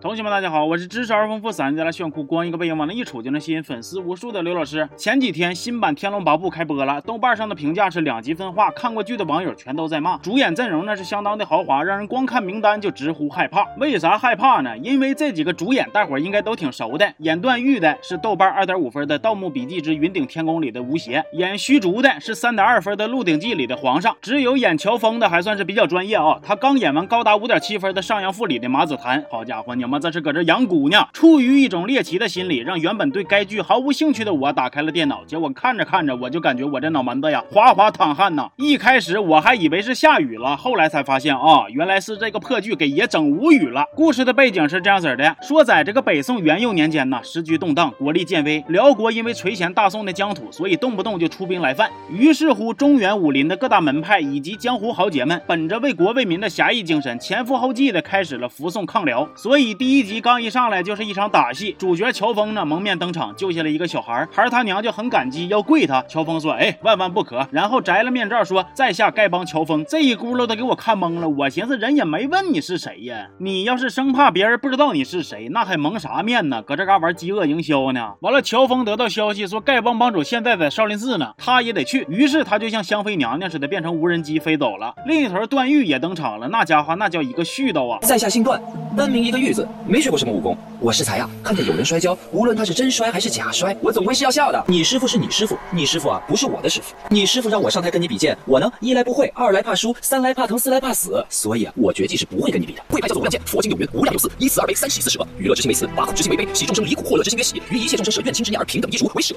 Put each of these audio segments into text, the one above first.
同学们，大家好，我是知识而丰富、三家的炫酷，光一个背影往那一杵就能吸引粉丝无数的刘老师。前几天新版《天龙八部》开播了，豆瓣上的评价是两极分化，看过剧的网友全都在骂。主演阵容那是相当的豪华，让人光看名单就直呼害怕。为啥害怕呢？因为这几个主演大伙应该都挺熟的。演段誉的是豆瓣二点五分的《盗墓笔记之云顶天宫》里的吴邪，演虚竹的是三点二分的《鹿鼎记》里的皇上。只有演乔峰的还算是比较专业啊，他刚演完高达五点七分的《上阳赋》里的马子檀。好家伙，你们这是搁这养？姑娘出于一种猎奇的心理，让原本对该剧毫无兴趣的我打开了电脑。结果看着看着，我就感觉我这脑门子呀哗哗淌汗呐！一开始我还以为是下雨了，后来才发现啊，原来是这个破剧给爷整无语了。故事的背景是这样子的：说在这个北宋元佑年间呢，时局动荡，国力渐危，辽国因为垂涎大宋的疆土，所以动不动就出兵来犯。于是乎，中原武林的各大门派以及江湖豪杰们，本着为国为民的侠义精神，前赴后继的开始了扶宋抗辽。所以第一集刚一上。来就是一场打戏，主角乔峰呢蒙面登场，救下了一个小孩，孩他娘就很感激，要跪他。乔峰说：“哎，万万不可。”然后摘了面罩，说：“在下丐帮乔峰。”这一轱辘的给我看懵了。我寻思人也没问你是谁呀，你要是生怕别人不知道你是谁，那还蒙啥面呢？搁这嘎玩饥饿营销呢？完了，乔峰得到消息说丐帮帮主现在在少林寺呢，他也得去。于是他就像香妃娘娘似的变成无人机飞走了。另一头段誉也登场了，那家伙那叫一个絮叨啊！在下姓段，单名一个玉字，没学过什么武功。我是才呀，看见有人摔跤，无论他是真摔还是假摔，我总归是要笑的。你师傅是你师傅，你师傅啊不是我的师傅。你师傅让我上台跟你比剑，我呢一来不会，二来怕输，三来怕疼，四来怕死，所以啊，我绝技是不会跟你比的。会派叫做无量剑，佛经有云，无量有四，一慈二悲三喜四舍，娱乐之心为慈，拔苦之心为悲，喜众生离苦，获乐之心曰喜，于一切众生舍怨亲之念而平等一如为舍。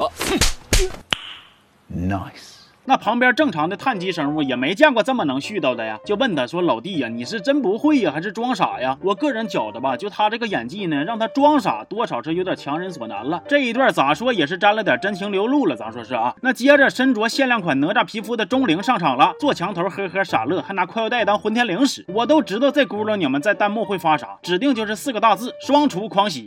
Nice。那旁边正常的碳基生物也没见过这么能絮叨的呀，就问他说：“老弟呀，你是真不会呀，还是装傻呀？”我个人觉得吧，就他这个演技呢，让他装傻多少是有点强人所难了。这一段咋说也是沾了点真情流露了，咱说是啊。那接着身着限量款哪吒皮肤的钟灵上场了，坐墙头呵呵傻乐，还拿快腰带当混天绫使。我都知道这轱辘你们在弹幕会发啥，指定就是四个大字：双厨狂喜。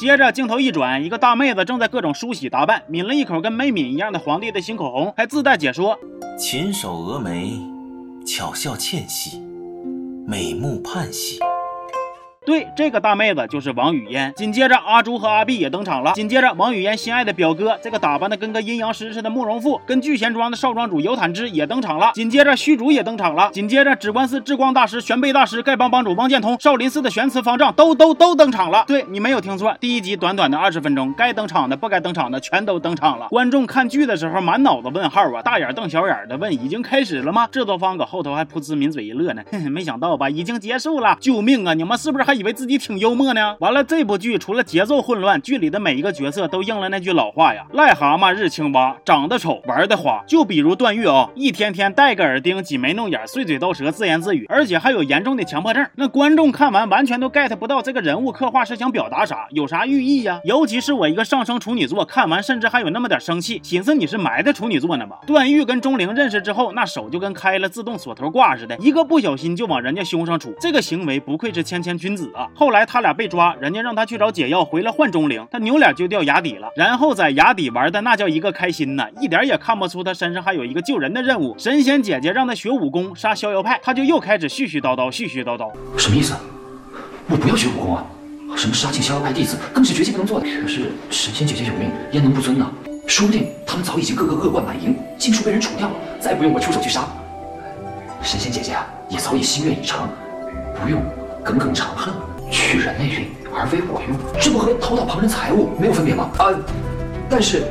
接着镜头一转，一个大妹子正在各种梳洗打扮，抿了一口跟没抿一样的皇帝的新口红，还自带解说：琴手蛾眉，巧笑倩兮，美目盼兮。对，这个大妹子就是王语嫣。紧接着，阿朱和阿碧也登场了。紧接着，王语嫣心爱的表哥，这个打扮的跟个阴阳师似的慕容复，跟聚贤庄的少庄主尤坦之也登场了。紧接着，虚竹也登场了。紧接着，指关寺智光大师、玄贝大师、丐帮帮主汪建通、少林寺的玄慈方丈都都都登场了。对你没有听错，第一集短短的二十分钟，该登场的、不该登场的全都登场了。观众看剧的时候满脑子问号啊，大眼瞪小眼的问：已经开始了吗？制作方搁后头还噗呲抿嘴一乐呢，哼哼，没想到吧？已经结束了！救命啊！你们是不是还以为自己挺？幽默呢？完了，这部剧除了节奏混乱，剧里的每一个角色都应了那句老话呀：癞蛤蟆日青蛙，长得丑玩的花。就比如段誉啊，一天天戴个耳钉，挤眉弄眼，碎嘴叨舌，自言自语，而且还有严重的强迫症。那观众看完完全都 get 不到这个人物刻画是想表达啥，有啥寓意呀？尤其是我一个上升处女座，看完甚至还有那么点生气，寻思你是埋汰处女座呢吧？段誉跟钟灵认识之后，那手就跟开了自动锁头挂似的，一个不小心就往人家胸上杵，这个行为不愧是谦谦君子啊。后来他。俩被抓，人家让他去找解药，回来换钟灵，他扭脸就掉崖底了。然后在崖底玩的那叫一个开心呐，一点也看不出他身上还有一个救人的任务。神仙姐姐让他学武功杀逍遥派，他就又开始絮絮叨叨，絮絮叨叨。什么意思？我不要学武功啊？什么杀尽逍遥派弟子，更是绝技不能做的。可是神仙姐姐有命，焉能不遵呢？说不定他们早已经个个恶贯满盈，尽数被人除掉了，再不用我出手去杀。神仙姐姐啊，也早已心愿已成，不用耿耿长恨。取人内力而为我用，这不和偷盗旁人财物没有分别吗？啊！但是，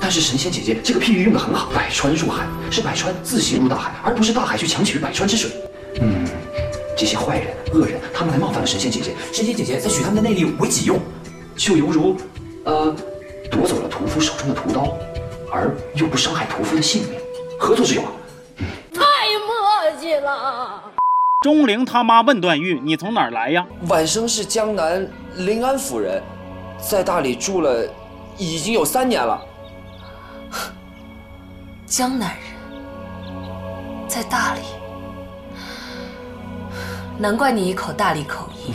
但是神仙姐姐这个譬喻用的很好。百川入海是百川自行入大海，而不是大海去强取百川之水。嗯，这些坏人、恶人，他们来冒犯了神仙姐姐，神仙姐姐再取他们的内力为己用，就犹如，呃，夺走了屠夫手中的屠刀，而又不伤害屠夫的性命，何作之有？啊钟灵他妈问段誉：“你从哪儿来呀？”晚生是江南临安府人，在大理住了已经有三年了。江南人，在大理，难怪你一口大理口音。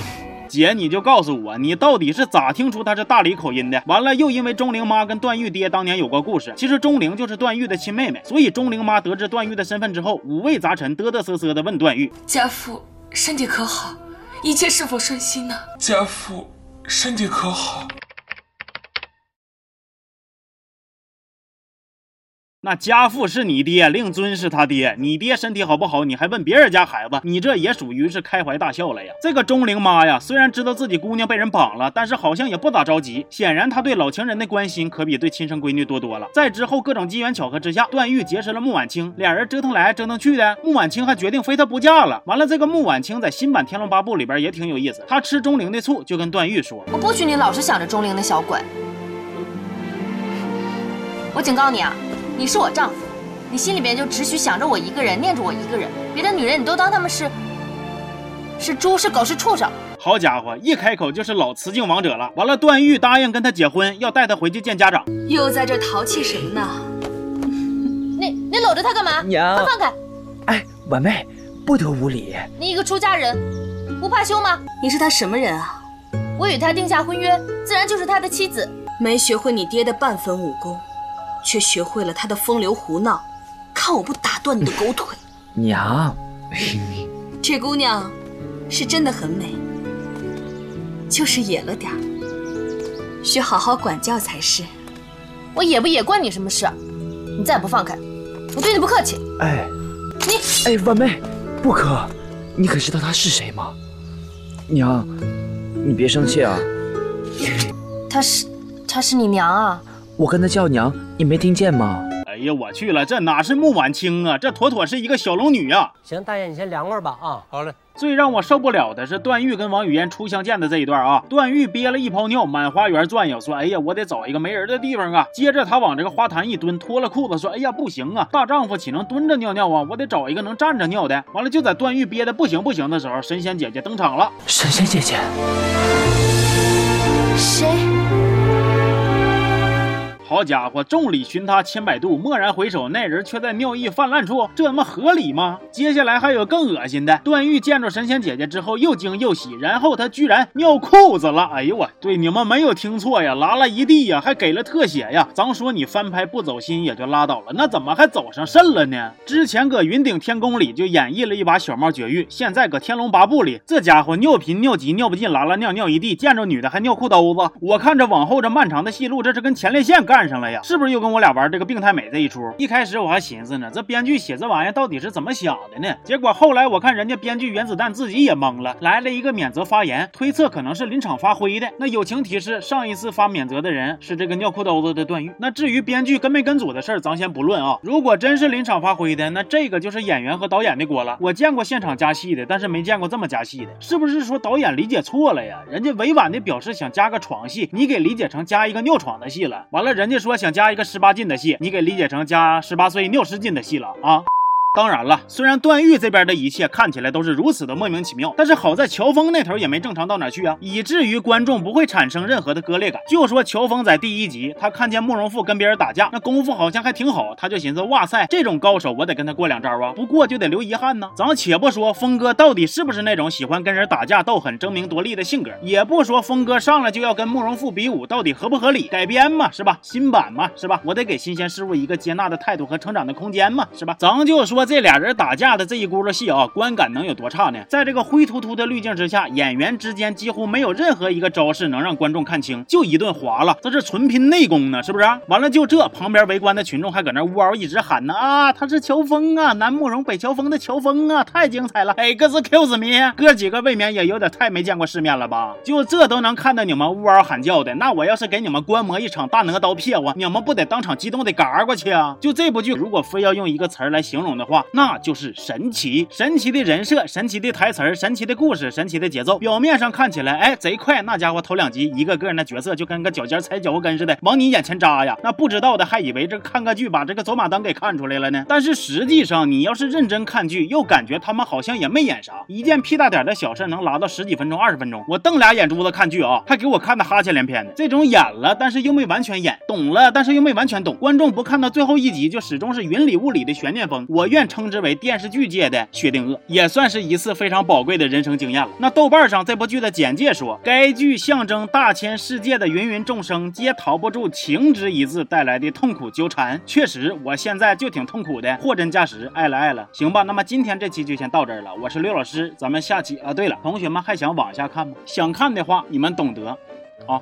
姐，你就告诉我，你到底是咋听出他是大理口音的？完了，又因为钟灵妈跟段誉爹当年有过故事，其实钟灵就是段誉的亲妹妹，所以钟灵妈得知段誉的身份之后，五味杂陈，嘚嘚瑟瑟的问段誉：“家父身体可好？一切是否顺心呢？家父身体可好？那家父是你爹，令尊是他爹，你爹身体好不好？你还问别人家孩子？你这也属于是开怀大笑了呀！这个钟灵妈呀，虽然知道自己姑娘被人绑了，但是好像也不咋着急。显然，她对老情人的关心可比对亲生闺女多多了。在之后各种机缘巧合之下，段誉结识了穆婉清，俩人折腾来折腾去的，穆婉清还决定非他不嫁了。完了，这个穆婉清在新版《天龙八部》里边也挺有意思，她吃钟灵的醋，就跟段誉说：“我不许你老是想着钟灵那小鬼。我警告你啊，你是我丈夫。”你心里边就只许想着我一个人，念着我一个人，别的女人你都当他们是是猪是狗是畜生。好家伙，一开口就是老雌竞王者了。完了，段誉答应跟他结婚，要带他回去见家长。又在这淘气什么呢？你你搂着他干嘛？娘，快放开！哎，婉妹，不得无礼。你一个出家人，不怕羞吗？你是他什么人啊？我与他定下婚约，自然就是他的妻子。没学会你爹的半分武功，却学会了他的风流胡闹。看我不打断你的狗腿，娘！这姑娘是真的很美，就是野了点儿，需好好管教才是。我野不野关你什么事？你再不放开，我对你不客气。哎，你哎，婉妹，不可！你可知道他是谁吗？娘，你别生气啊。她是，她是你娘啊！我跟他叫娘，你没听见吗？哎呀，我去了，这哪是穆婉清啊，这妥妥是一个小龙女呀！行，大爷你先凉快吧啊。好嘞。最让我受不了的是段誉跟王语嫣初相见的这一段啊，段誉憋了一泡尿，满花园转悠，说：“哎呀，我得找一个没人的地方啊。”接着他往这个花坛一蹲，脱了裤子，说：“哎呀，不行啊，大丈夫岂能蹲着尿尿啊？我得找一个能站着尿的。”完了，就在段誉憋的不行不行的时候，神仙姐姐登场了。神仙姐姐，谁？好家伙，众里寻他千百度，蓦然回首，那人却在尿意泛滥处，这他妈合理吗？接下来还有更恶心的，段誉见着神仙姐姐之后又惊又喜，然后他居然尿裤子了！哎呦我，对你们没有听错呀，拉了一地呀，还给了特写呀！咱说你翻拍不走心也就拉倒了，那怎么还走上肾了呢？之前搁云顶天宫里就演绎了一把小猫绝育，现在搁天龙八部里，这家伙尿频尿急尿不尽，拉拉尿尿一地，见着女的还尿裤兜子。我看着往后这漫长的戏路，这是跟前列腺干。看上了呀，是不是又跟我俩玩这个病态美这一出？一开始我还寻思呢，这编剧写这玩意儿到底是怎么想的呢？结果后来我看人家编剧原子弹自己也懵了，来了一个免责发言，推测可能是临场发挥的。那友情提示，上一次发免责的人是这个尿裤兜子的段誉。那至于编剧跟没跟组的事儿，咱先不论啊。如果真是临场发挥的，那这个就是演员和导演的锅了。我见过现场加戏的，但是没见过这么加戏的，是不是说导演理解错了呀？人家委婉的表示想加个床戏，你给理解成加一个尿床的戏了。完了，人家。说想加一个十八禁的戏，你给理解成加十八岁尿失禁的戏了啊？当然了，虽然段誉这边的一切看起来都是如此的莫名其妙，但是好在乔峰那头也没正常到哪去啊，以至于观众不会产生任何的割裂感。就说乔峰在第一集，他看见慕容复跟别人打架，那功夫好像还挺好，他就寻思，哇塞，这种高手我得跟他过两招啊，不过就得留遗憾呢。咱且不说峰哥到底是不是那种喜欢跟人打架斗狠、争名夺利的性格，也不说峰哥上来就要跟慕容复比武，到底合不合理？改编嘛，是吧？新版嘛，是吧？我得给新鲜事物一个接纳的态度和成长的空间嘛，是吧？咱就说。这俩人打架的这一轱辘戏啊，观感能有多差呢？在这个灰突突的滤镜之下，演员之间几乎没有任何一个招式能让观众看清，就一顿划了，这是纯拼内功呢，是不是？完了就这，旁边围观的群众还搁那呜嗷一直喊呢啊，他是乔峰啊，南慕容北乔峰的乔峰啊，太精彩了！哎，哥是 Q me，哥几个未免也有点太没见过世面了吧？就这都能看到你们呜嗷喊叫的，那我要是给你们观摩一场大哪刀撇我，你们不得当场激动的嘎过去啊？就这部剧，如果非要用一个词儿来形容的话话，那就是神奇。神奇的人设，神奇的台词，神奇的故事，神奇的节奏。表面上看起来，哎，贼快，那家伙头两集，一个个那角色就跟个脚尖踩脚后跟似的，往你眼前扎呀。那不知道的还以为这看个剧把这个走马灯给看出来了呢。但是实际上，你要是认真看剧，又感觉他们好像也没演啥，一件屁大点的小事能拉到十几分钟、二十分钟。我瞪俩眼珠子看剧啊，还给我看的哈欠连篇的。这种演了，但是又没完全演；懂了，但是又没完全懂。观众不看到最后一集，就始终是云里雾里的悬念风。我愿。便称之为电视剧界的薛定谔，也算是一次非常宝贵的人生经验了。那豆瓣上这部剧的简介说，该剧象征大千世界的芸芸众生皆逃不住情之一字带来的痛苦纠缠。确实，我现在就挺痛苦的，货真价实，爱了爱了。行吧，那么今天这期就先到这儿了。我是刘老师，咱们下期啊，对了，同学们还想往下看吗？想看的话，你们懂得啊。